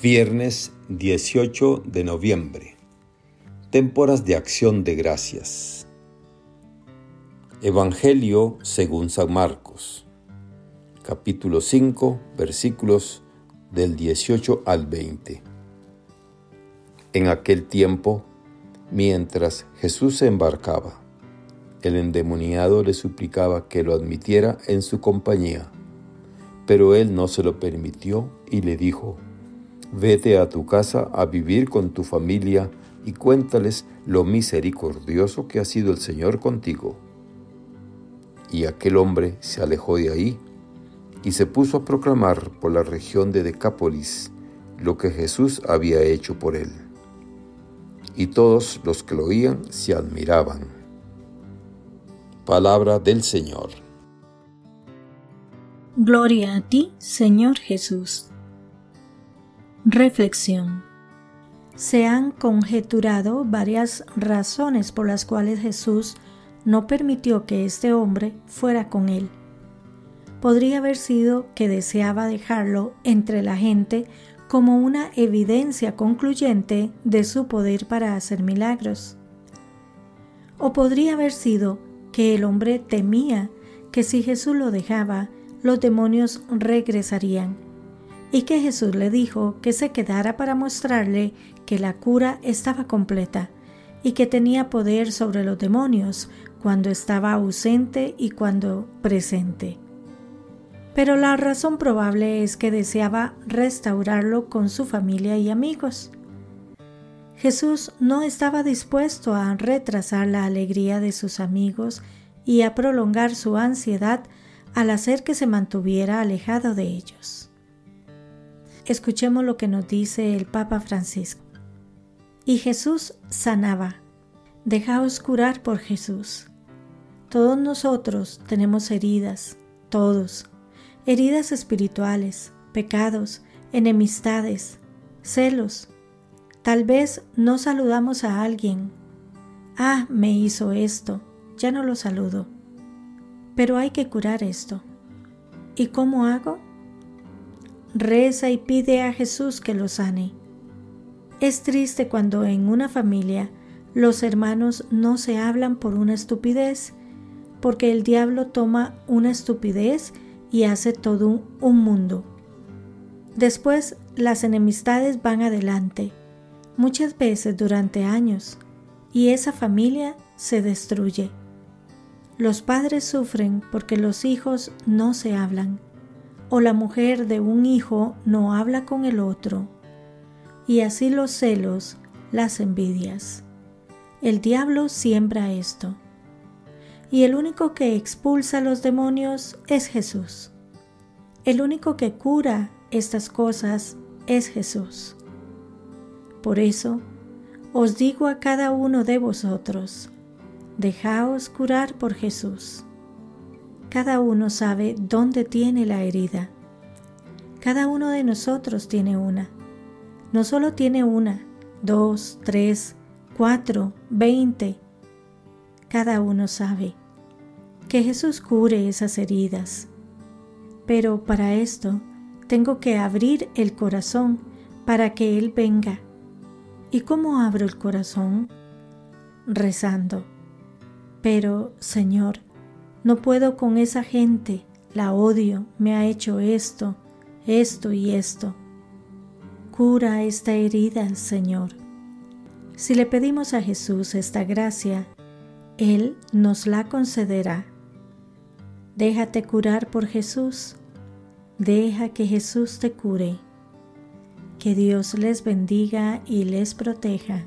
Viernes 18 de noviembre. Temporas de acción de gracias. Evangelio según San Marcos. Capítulo 5, versículos del 18 al 20. En aquel tiempo, mientras Jesús se embarcaba, el endemoniado le suplicaba que lo admitiera en su compañía, pero él no se lo permitió y le dijo, Vete a tu casa a vivir con tu familia y cuéntales lo misericordioso que ha sido el Señor contigo. Y aquel hombre se alejó de ahí y se puso a proclamar por la región de Decápolis lo que Jesús había hecho por él. Y todos los que lo oían se admiraban. Palabra del Señor. Gloria a ti, Señor Jesús. Reflexión. Se han conjeturado varias razones por las cuales Jesús no permitió que este hombre fuera con él. Podría haber sido que deseaba dejarlo entre la gente como una evidencia concluyente de su poder para hacer milagros. O podría haber sido que el hombre temía que si Jesús lo dejaba, los demonios regresarían y que Jesús le dijo que se quedara para mostrarle que la cura estaba completa y que tenía poder sobre los demonios cuando estaba ausente y cuando presente. Pero la razón probable es que deseaba restaurarlo con su familia y amigos. Jesús no estaba dispuesto a retrasar la alegría de sus amigos y a prolongar su ansiedad al hacer que se mantuviera alejado de ellos. Escuchemos lo que nos dice el Papa Francisco. Y Jesús sanaba. Dejaos curar por Jesús. Todos nosotros tenemos heridas, todos. Heridas espirituales, pecados, enemistades, celos. Tal vez no saludamos a alguien. Ah, me hizo esto, ya no lo saludo. Pero hay que curar esto. ¿Y cómo hago? Reza y pide a Jesús que lo sane. Es triste cuando en una familia los hermanos no se hablan por una estupidez, porque el diablo toma una estupidez y hace todo un, mundo. Después las enemistades van adelante, muchas veces durante años, y esa familia se destruye. Los padres sufren porque los hijos no se hablan o la mujer de un hijo no habla con el otro, y así los celos, las envidias. El diablo siembra esto, y el único que expulsa a los demonios es Jesús. El único que cura estas cosas es Jesús. Por eso, os digo a cada uno de vosotros, dejaos curar por Jesús cada uno sabe dónde tiene la herida. Cada uno de nosotros tiene una. No solo tiene una, dos, tres, cuatro, veinte. Cada uno sabe que Jesús cure esas heridas. Pero para esto tengo que abrir el corazón para que Él venga. ¿Y cómo abro el corazón? Rezando. Pero, Señor, no puedo con esa gente, la odio, me ha hecho esto, esto y esto. Cura esta herida, Señor. Si le pedimos a Jesús esta gracia, Él nos la concederá. Déjate curar por Jesús. Deja que Jesús te cure. Que Dios les bendiga y les proteja.